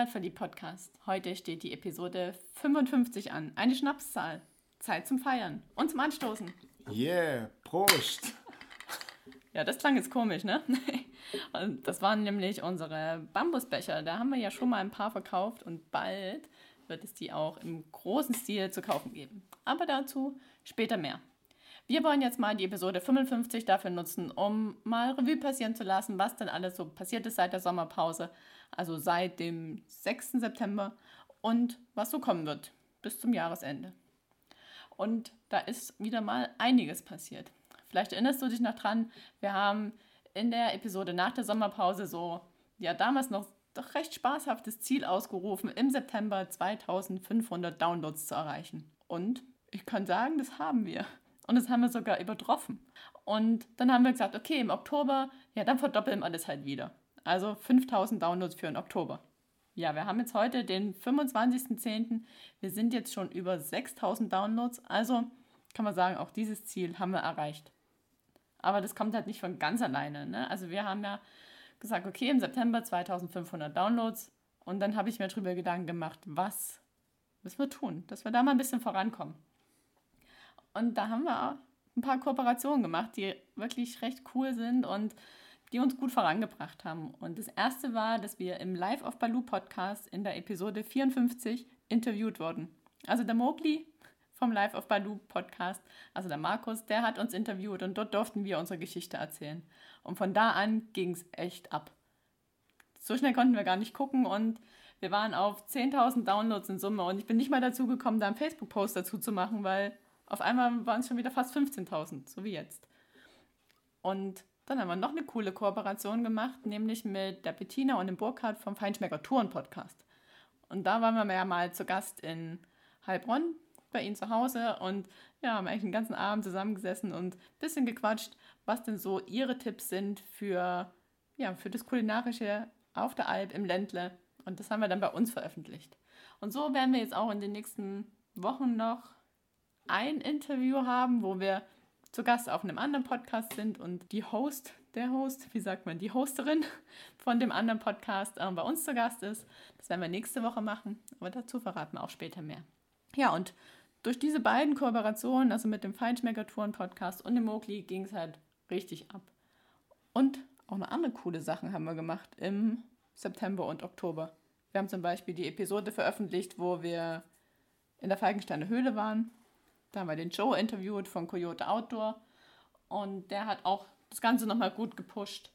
Heimatverliebt Podcast. Heute steht die Episode 55 an. Eine Schnapszahl. Zeit zum Feiern und zum Anstoßen. Yeah, Prost! Ja, das klang jetzt komisch, ne? Und das waren nämlich unsere Bambusbecher. Da haben wir ja schon mal ein paar verkauft und bald wird es die auch im großen Stil zu kaufen geben. Aber dazu später mehr. Wir wollen jetzt mal die Episode 55 dafür nutzen, um mal Revue passieren zu lassen, was denn alles so passiert ist seit der Sommerpause, also seit dem 6. September und was so kommen wird bis zum Jahresende. Und da ist wieder mal einiges passiert. Vielleicht erinnerst du dich noch dran, wir haben in der Episode nach der Sommerpause so, ja, damals noch doch recht spaßhaftes Ziel ausgerufen, im September 2500 Downloads zu erreichen. Und ich kann sagen, das haben wir. Und das haben wir sogar übertroffen. Und dann haben wir gesagt, okay, im Oktober, ja, dann verdoppeln wir das halt wieder. Also 5000 Downloads für den Oktober. Ja, wir haben jetzt heute den 25.10. Wir sind jetzt schon über 6000 Downloads. Also kann man sagen, auch dieses Ziel haben wir erreicht. Aber das kommt halt nicht von ganz alleine. Ne? Also wir haben ja gesagt, okay, im September 2500 Downloads. Und dann habe ich mir darüber Gedanken gemacht, was müssen wir tun, dass wir da mal ein bisschen vorankommen. Und da haben wir ein paar Kooperationen gemacht, die wirklich recht cool sind und die uns gut vorangebracht haben. Und das erste war, dass wir im Live of Baloo Podcast in der Episode 54 interviewt wurden. Also der Mowgli vom Live of Baloo Podcast, also der Markus, der hat uns interviewt und dort durften wir unsere Geschichte erzählen. Und von da an ging es echt ab. So schnell konnten wir gar nicht gucken und wir waren auf 10.000 Downloads in Summe und ich bin nicht mal dazu gekommen, da einen Facebook-Post dazu zu machen, weil auf einmal waren es schon wieder fast 15.000, so wie jetzt. Und dann haben wir noch eine coole Kooperation gemacht, nämlich mit der Bettina und dem Burkhardt vom Feinschmecker Touren Podcast. Und da waren wir ja mal zu Gast in Heilbronn bei ihnen zu Hause und ja, haben eigentlich den ganzen Abend zusammengesessen und ein bisschen gequatscht, was denn so ihre Tipps sind für, ja, für das Kulinarische auf der Alp im Ländle. Und das haben wir dann bei uns veröffentlicht. Und so werden wir jetzt auch in den nächsten Wochen noch ein Interview haben, wo wir zu Gast auf einem anderen Podcast sind und die Host, der Host, wie sagt man, die Hosterin von dem anderen Podcast äh, bei uns zu Gast ist. Das werden wir nächste Woche machen, aber dazu verraten wir auch später mehr. Ja, und durch diese beiden Kooperationen, also mit dem Feinschmecker-Touren-Podcast und dem Mowgli, ging es halt richtig ab. Und auch noch andere coole Sachen haben wir gemacht im September und Oktober. Wir haben zum Beispiel die Episode veröffentlicht, wo wir in der Falkensteiner Höhle waren da haben wir den Joe interviewt von Coyote Outdoor und der hat auch das Ganze nochmal gut gepusht.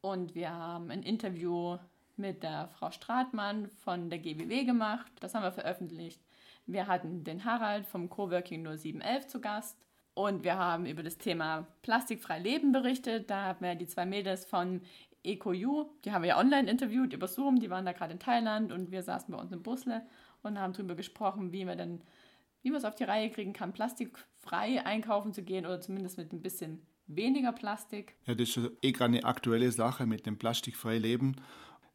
Und wir haben ein Interview mit der Frau Stratmann von der GWW gemacht. Das haben wir veröffentlicht. Wir hatten den Harald vom Coworking 0711 zu Gast. Und wir haben über das Thema plastikfrei Leben berichtet. Da haben wir die zwei Mädels von EcoU, die haben wir ja online interviewt über Zoom. Die waren da gerade in Thailand und wir saßen bei uns im Busle und haben darüber gesprochen, wie wir denn wie man es auf die Reihe kriegen kann, plastikfrei einkaufen zu gehen oder zumindest mit ein bisschen weniger Plastik. Ja, das ist eh gerade eine aktuelle Sache mit dem plastikfrei Leben.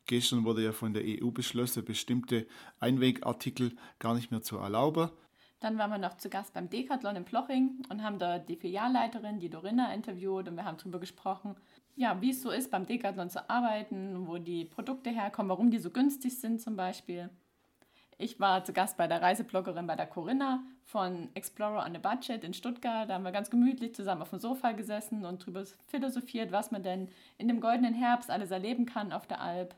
Gestern wurde ja von der EU beschlossen, bestimmte Einwegartikel gar nicht mehr zu erlauben. Dann waren wir noch zu Gast beim Decathlon in Ploching und haben da die Filialleiterin, die Dorinna, interviewt und wir haben darüber gesprochen, ja, wie es so ist, beim Decathlon zu arbeiten, wo die Produkte herkommen, warum die so günstig sind zum Beispiel. Ich war zu Gast bei der Reisebloggerin bei der Corinna von Explorer on a Budget in Stuttgart. Da haben wir ganz gemütlich zusammen auf dem Sofa gesessen und darüber philosophiert, was man denn in dem goldenen Herbst alles erleben kann auf der Alp.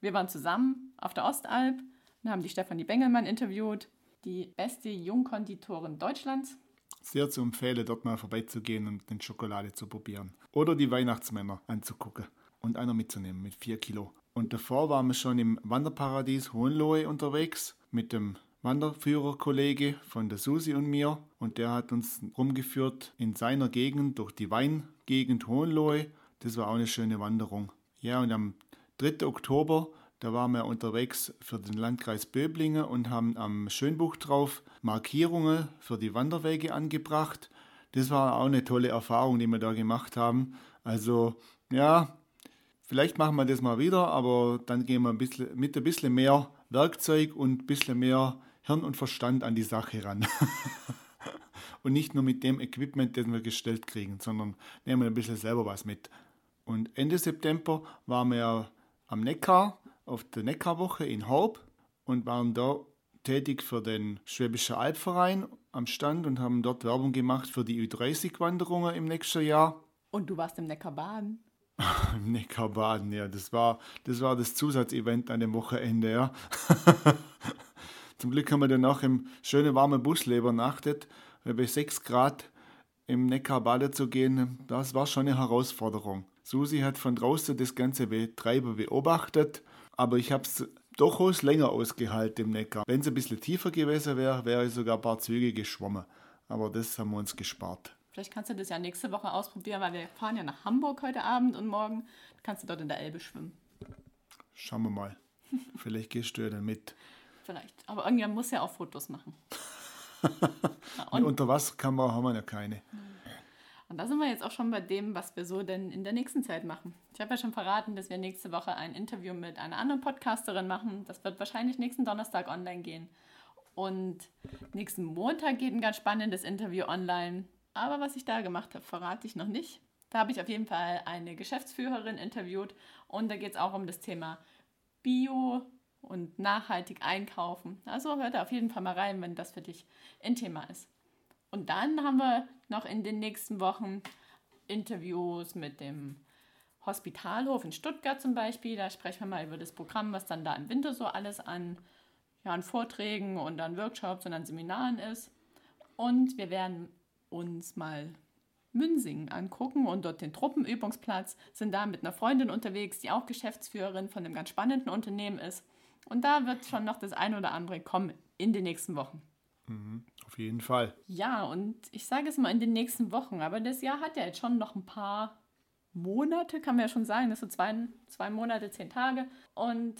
Wir waren zusammen auf der Ostalp und haben die Stefanie Bengelmann interviewt, die beste Jungkonditorin Deutschlands. Sehr zu empfehlen, dort mal vorbeizugehen und den Schokolade zu probieren. Oder die Weihnachtsmänner anzugucken und einer mitzunehmen mit vier Kilo. Und davor waren wir schon im Wanderparadies Hohenlohe unterwegs mit dem Wanderführerkollege von der Susi und mir. Und der hat uns rumgeführt in seiner Gegend durch die Weingegend Hohenlohe. Das war auch eine schöne Wanderung. Ja, und am 3. Oktober, da waren wir unterwegs für den Landkreis Böblingen und haben am Schönbuch drauf Markierungen für die Wanderwege angebracht. Das war auch eine tolle Erfahrung, die wir da gemacht haben. Also, ja, Vielleicht machen wir das mal wieder, aber dann gehen wir ein bisschen, mit ein bisschen mehr Werkzeug und ein bisschen mehr Hirn und Verstand an die Sache ran. und nicht nur mit dem Equipment, das wir gestellt kriegen, sondern nehmen wir ein bisschen selber was mit. Und Ende September waren wir am Neckar auf der Neckarwoche in Horb und waren da tätig für den Schwäbische Albverein am Stand und haben dort Werbung gemacht für die Ü30-Wanderungen im nächsten Jahr. Und du warst im Neckarbaden. Im Neckarbaden, ja, das war, das war das Zusatzevent an dem Wochenende, ja. Zum Glück haben wir dann auch im schönen warmen Busle übernachtet, bei 6 Grad im Neckar baden zu gehen, das war schon eine Herausforderung. Susi hat von draußen das ganze Betreiber beobachtet, aber ich habe es durchaus länger ausgehalten im Neckar. Wenn es ein bisschen tiefer gewesen wäre, wäre ich sogar ein paar Züge geschwommen. Aber das haben wir uns gespart. Vielleicht kannst du das ja nächste Woche ausprobieren, weil wir fahren ja nach Hamburg heute Abend und morgen kannst du dort in der Elbe schwimmen. Schauen wir mal. Vielleicht gehst du ja dann mit. Vielleicht. Aber irgendjemand muss ja auch Fotos machen. Und Unterwasserkamera haben wir ja keine. Und da sind wir jetzt auch schon bei dem, was wir so denn in der nächsten Zeit machen. Ich habe ja schon verraten, dass wir nächste Woche ein Interview mit einer anderen Podcasterin machen. Das wird wahrscheinlich nächsten Donnerstag online gehen. Und nächsten Montag geht ein ganz spannendes Interview online. Aber was ich da gemacht habe, verrate ich noch nicht. Da habe ich auf jeden Fall eine Geschäftsführerin interviewt und da geht es auch um das Thema Bio und nachhaltig einkaufen. Also hört da auf jeden Fall mal rein, wenn das für dich ein Thema ist. Und dann haben wir noch in den nächsten Wochen Interviews mit dem Hospitalhof in Stuttgart zum Beispiel. Da sprechen wir mal über das Programm, was dann da im Winter so alles an, ja, an Vorträgen und an Workshops und an Seminaren ist. Und wir werden uns mal Münsingen angucken und dort den Truppenübungsplatz, sind da mit einer Freundin unterwegs, die auch Geschäftsführerin von einem ganz spannenden Unternehmen ist. Und da wird schon noch das eine oder andere kommen in den nächsten Wochen. Mhm, auf jeden Fall. Ja, und ich sage es mal in den nächsten Wochen, aber das Jahr hat ja jetzt schon noch ein paar Monate, kann man ja schon sagen. Das sind zwei, zwei Monate, zehn Tage und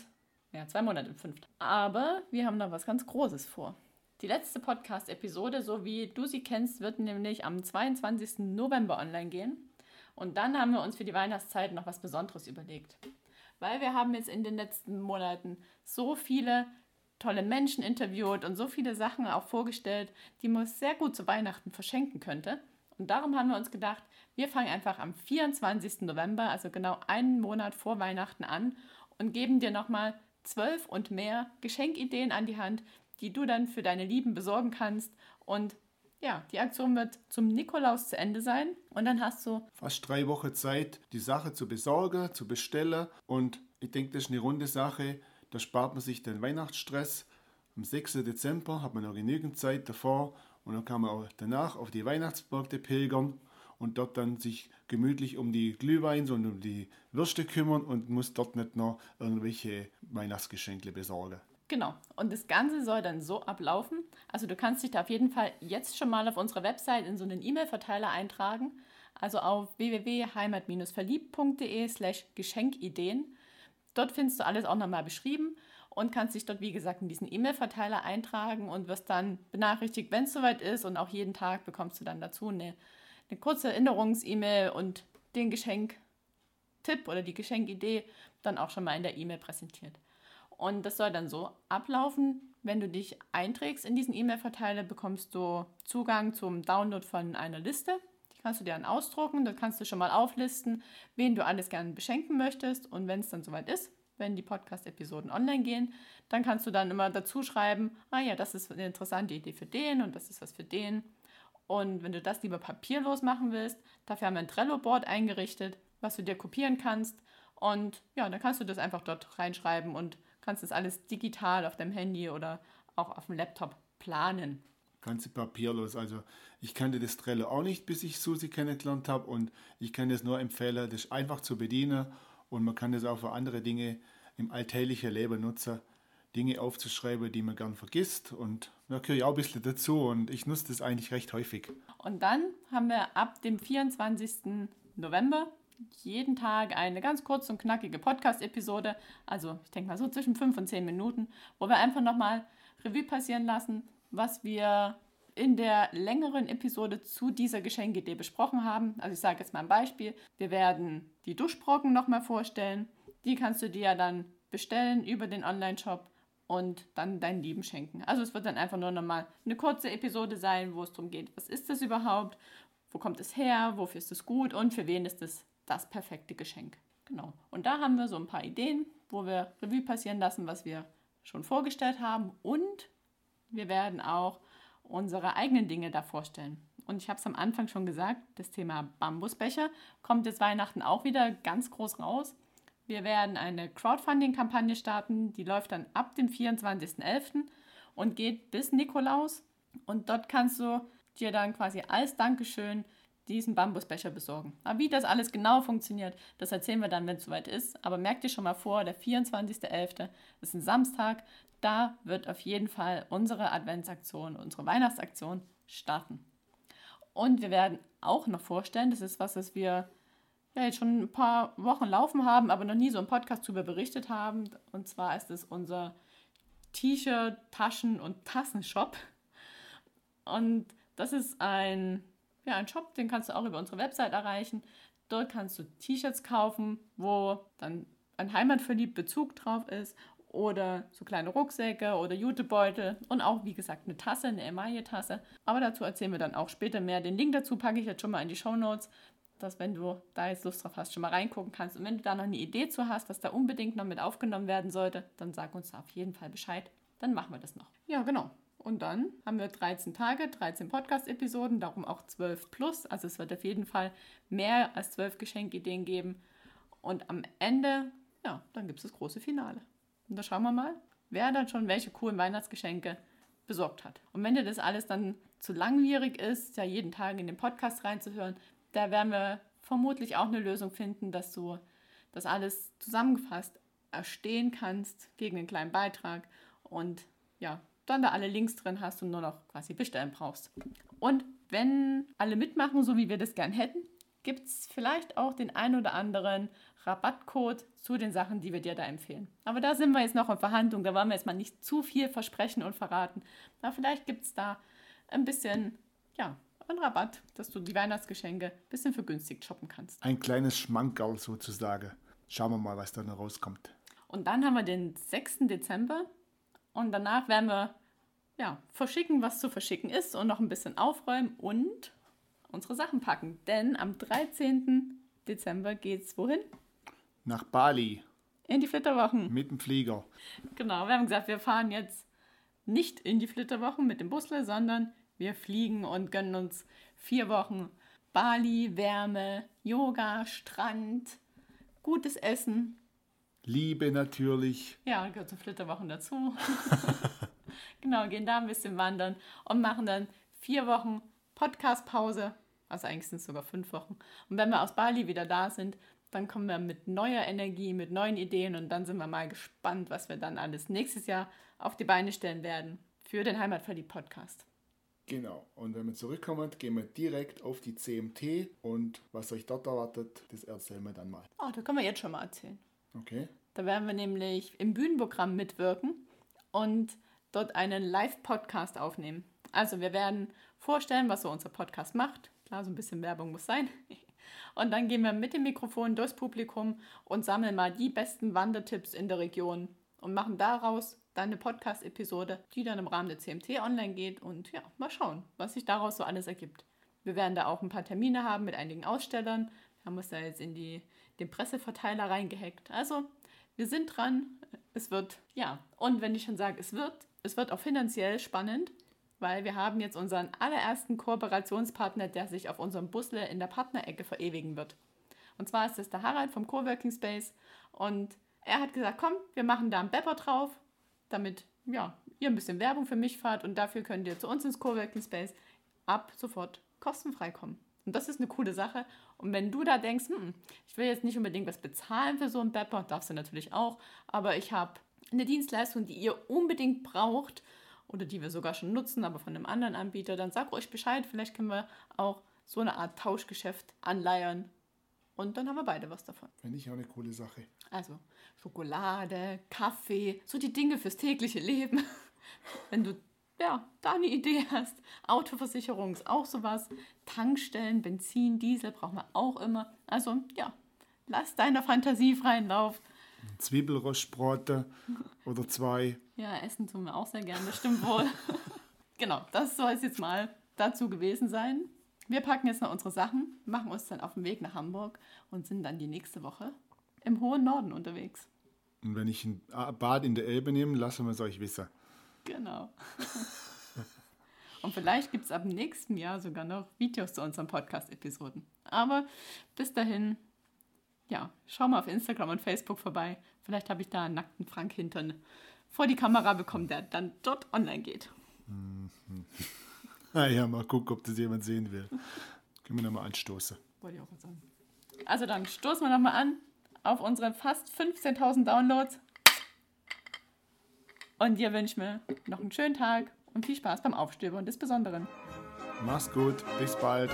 ja, zwei Monate fünf. Aber wir haben noch was ganz Großes vor. Die letzte Podcast-Episode, so wie du sie kennst, wird nämlich am 22. November online gehen. Und dann haben wir uns für die Weihnachtszeit noch was Besonderes überlegt. Weil wir haben jetzt in den letzten Monaten so viele tolle Menschen interviewt und so viele Sachen auch vorgestellt, die man sehr gut zu Weihnachten verschenken könnte. Und darum haben wir uns gedacht, wir fangen einfach am 24. November, also genau einen Monat vor Weihnachten an und geben dir nochmal zwölf und mehr Geschenkideen an die Hand, die du dann für deine Lieben besorgen kannst. Und ja, die Aktion wird zum Nikolaus zu Ende sein und dann hast du fast drei Wochen Zeit, die Sache zu besorgen, zu bestellen. Und ich denke, das ist eine runde Sache. Da spart man sich den Weihnachtsstress. Am 6. Dezember hat man noch genügend Zeit davor und dann kann man auch danach auf die Weihnachtsmärkte pilgern und dort dann sich gemütlich um die Glühweins und um die Würste kümmern und muss dort nicht noch irgendwelche Weihnachtsgeschenke besorgen. Genau. Und das Ganze soll dann so ablaufen. Also du kannst dich da auf jeden Fall jetzt schon mal auf unserer Website in so einen E-Mail-Verteiler eintragen. Also auf www.heimat-verliebt.de slash Geschenkideen. Dort findest du alles auch nochmal beschrieben und kannst dich dort, wie gesagt, in diesen E-Mail-Verteiler eintragen und wirst dann benachrichtigt, wenn es soweit ist. Und auch jeden Tag bekommst du dann dazu eine, eine kurze Erinnerungs-E-Mail und den Geschenktipp oder die Geschenkidee dann auch schon mal in der E-Mail präsentiert. Und das soll dann so ablaufen, wenn du dich einträgst in diesen E-Mail-Verteiler, bekommst du Zugang zum Download von einer Liste. Die kannst du dir dann ausdrucken, da kannst du schon mal auflisten, wen du alles gerne beschenken möchtest. Und wenn es dann soweit ist, wenn die Podcast-Episoden online gehen, dann kannst du dann immer dazu schreiben, ah ja, das ist eine interessante Idee für den und das ist was für den. Und wenn du das lieber papierlos machen willst, dafür haben wir ein Trello-Board eingerichtet, was du dir kopieren kannst. Und ja, dann kannst du das einfach dort reinschreiben und kannst das alles digital auf deinem Handy oder auch auf dem Laptop planen. Ganze papierlos. Also ich kannte das Trello auch nicht, bis ich Susi kennengelernt habe und ich kann das nur empfehlen, das ist einfach zu bedienen und man kann das auch für andere Dinge im alltäglichen Leben nutzen. Dinge aufzuschreiben, die man gern vergisst und da gehöre ich auch ein bisschen dazu und ich nutze das eigentlich recht häufig. Und dann haben wir ab dem 24. November jeden Tag eine ganz kurze und knackige Podcast-Episode, also ich denke mal so zwischen fünf und zehn Minuten, wo wir einfach nochmal Revue passieren lassen, was wir in der längeren Episode zu dieser Geschenkidee besprochen haben. Also ich sage jetzt mal ein Beispiel. Wir werden die Duschbrocken nochmal vorstellen. Die kannst du dir ja dann bestellen über den Online-Shop und dann deinen Lieben schenken. Also es wird dann einfach nur nochmal eine kurze Episode sein, wo es darum geht, was ist das überhaupt, wo kommt es her, wofür ist es gut und für wen ist es das perfekte Geschenk. Genau. Und da haben wir so ein paar Ideen, wo wir Revue passieren lassen, was wir schon vorgestellt haben. Und wir werden auch unsere eigenen Dinge da vorstellen. Und ich habe es am Anfang schon gesagt, das Thema Bambusbecher kommt jetzt Weihnachten auch wieder ganz groß raus. Wir werden eine Crowdfunding-Kampagne starten, die läuft dann ab dem 24.11. und geht bis Nikolaus. Und dort kannst du dir dann quasi als Dankeschön diesen Bambusbecher besorgen. Aber wie das alles genau funktioniert, das erzählen wir dann, wenn es soweit ist. Aber merk dir schon mal vor, der 24.11. ist ein Samstag. Da wird auf jeden Fall unsere Adventsaktion, unsere Weihnachtsaktion starten. Und wir werden auch noch vorstellen, das ist was, was wir ja jetzt schon ein paar Wochen laufen haben, aber noch nie so im Podcast darüber berichtet haben. Und zwar ist es unser T-Shirt, Taschen und Tassenshop. Und das ist ein, ja, ein Shop, den kannst du auch über unsere Website erreichen. Dort kannst du T-Shirts kaufen, wo dann ein heimatverliebt Bezug drauf ist oder so kleine Rucksäcke oder Jutebeutel und auch, wie gesagt, eine Tasse, eine Emaille-Tasse. Aber dazu erzählen wir dann auch später mehr. Den Link dazu packe ich jetzt schon mal in die Show Notes, dass wenn du da jetzt Lust drauf hast, schon mal reingucken kannst. Und wenn du da noch eine Idee zu hast, was da unbedingt noch mit aufgenommen werden sollte, dann sag uns da auf jeden Fall Bescheid. Dann machen wir das noch. Ja, genau. Und dann haben wir 13 Tage, 13 Podcast-Episoden, darum auch 12 plus. Also es wird auf jeden Fall mehr als 12 Geschenkideen geben. Und am Ende, ja, dann gibt es das große Finale. Und da schauen wir mal, wer dann schon welche coolen Weihnachtsgeschenke besorgt hat. Und wenn dir das alles dann zu langwierig ist, ja jeden Tag in den Podcast reinzuhören, da werden wir vermutlich auch eine Lösung finden, dass du das alles zusammengefasst erstehen kannst gegen einen kleinen Beitrag und ja, dann da alle Links drin hast und nur noch quasi bestellen brauchst. Und wenn alle mitmachen, so wie wir das gern hätten, gibt es vielleicht auch den ein oder anderen Rabattcode zu den Sachen, die wir dir da empfehlen. Aber da sind wir jetzt noch in Verhandlung, da wollen wir jetzt mal nicht zu viel versprechen und verraten. Aber vielleicht gibt es da ein bisschen, ja, einen Rabatt, dass du die Weihnachtsgeschenke ein bisschen vergünstigt shoppen kannst. Ein kleines Schmankerl sozusagen. Schauen wir mal, was da noch rauskommt. Und dann haben wir den 6. Dezember und danach werden wir ja, verschicken, was zu verschicken ist und noch ein bisschen aufräumen und unsere Sachen packen. Denn am 13. Dezember geht es wohin? Nach Bali. In die Flitterwochen. Mit dem Flieger. Genau, wir haben gesagt, wir fahren jetzt nicht in die Flitterwochen mit dem Busle, sondern wir fliegen und gönnen uns vier Wochen Bali, Wärme, Yoga, Strand, gutes Essen. Liebe natürlich. Ja, gehört zu Flitterwochen dazu. genau, gehen da ein bisschen wandern und machen dann vier Wochen Podcast-Pause. Also eigentlich sind es sogar fünf Wochen. Und wenn wir aus Bali wieder da sind, dann kommen wir mit neuer Energie, mit neuen Ideen und dann sind wir mal gespannt, was wir dann alles nächstes Jahr auf die Beine stellen werden für den Heimatverliebt-Podcast. Genau. Und wenn wir zurückkommen, gehen wir direkt auf die CMT und was euch dort erwartet, das erzählen wir dann mal. Oh, da können wir jetzt schon mal erzählen. Okay. Da werden wir nämlich im Bühnenprogramm mitwirken und dort einen Live-Podcast aufnehmen. Also wir werden vorstellen, was so unser Podcast macht. Klar, so ein bisschen Werbung muss sein. Und dann gehen wir mit dem Mikrofon durchs Publikum und sammeln mal die besten Wandertipps in der Region und machen daraus dann eine Podcast-Episode, die dann im Rahmen der CMT online geht. Und ja, mal schauen, was sich daraus so alles ergibt. Wir werden da auch ein paar Termine haben mit einigen Ausstellern. Wir haben uns da jetzt in die, den Presseverteiler reingehackt. Also, wir sind dran. Es wird, ja. Und wenn ich schon sage, es wird, es wird auch finanziell spannend weil wir haben jetzt unseren allerersten Kooperationspartner, der sich auf unserem Busle in der Partnerecke verewigen wird. Und zwar ist es der Harald vom Coworking Space und er hat gesagt, komm, wir machen da einen Bepper drauf, damit ja, ihr ein bisschen Werbung für mich fahrt und dafür könnt ihr zu uns ins Coworking Space ab sofort kostenfrei kommen. Und das ist eine coole Sache. Und wenn du da denkst, hm, ich will jetzt nicht unbedingt was bezahlen für so einen Bepper, darfst du natürlich auch, aber ich habe eine Dienstleistung, die ihr unbedingt braucht oder die wir sogar schon nutzen, aber von einem anderen Anbieter, dann sag euch Bescheid. Vielleicht können wir auch so eine Art Tauschgeschäft anleiern. Und dann haben wir beide was davon. Finde ich auch eine coole Sache. Also Schokolade, Kaffee, so die Dinge fürs tägliche Leben. Wenn du ja, da eine Idee hast. Autoversicherung ist auch sowas. Tankstellen, Benzin, Diesel brauchen wir auch immer. Also ja, lass deiner Fantasie freien Lauf. Zwiebelrostbraten oder zwei. Ja, essen tun wir auch sehr gerne, das stimmt wohl. genau, das soll es jetzt mal dazu gewesen sein. Wir packen jetzt noch unsere Sachen, machen uns dann auf den Weg nach Hamburg und sind dann die nächste Woche im hohen Norden unterwegs. Und wenn ich ein Bad in der Elbe nehme, lassen wir es euch wissen. Genau. Und vielleicht gibt es ab nächstem Jahr sogar noch Videos zu unseren Podcast-Episoden. Aber bis dahin, ja, schau mal auf Instagram und Facebook vorbei. Vielleicht habe ich da einen nackten Frank Hintern vor die Kamera bekommen, der dann dort online geht. Naja, mal gucken, ob das jemand sehen will. Können wir nochmal anstoßen. Wollte ich auch mal sagen. Also dann stoßen wir nochmal an auf unsere fast 15.000 Downloads. Und dir wünsche ich mir noch einen schönen Tag und viel Spaß beim Aufstöbern des Besonderen. Mach's gut, bis bald.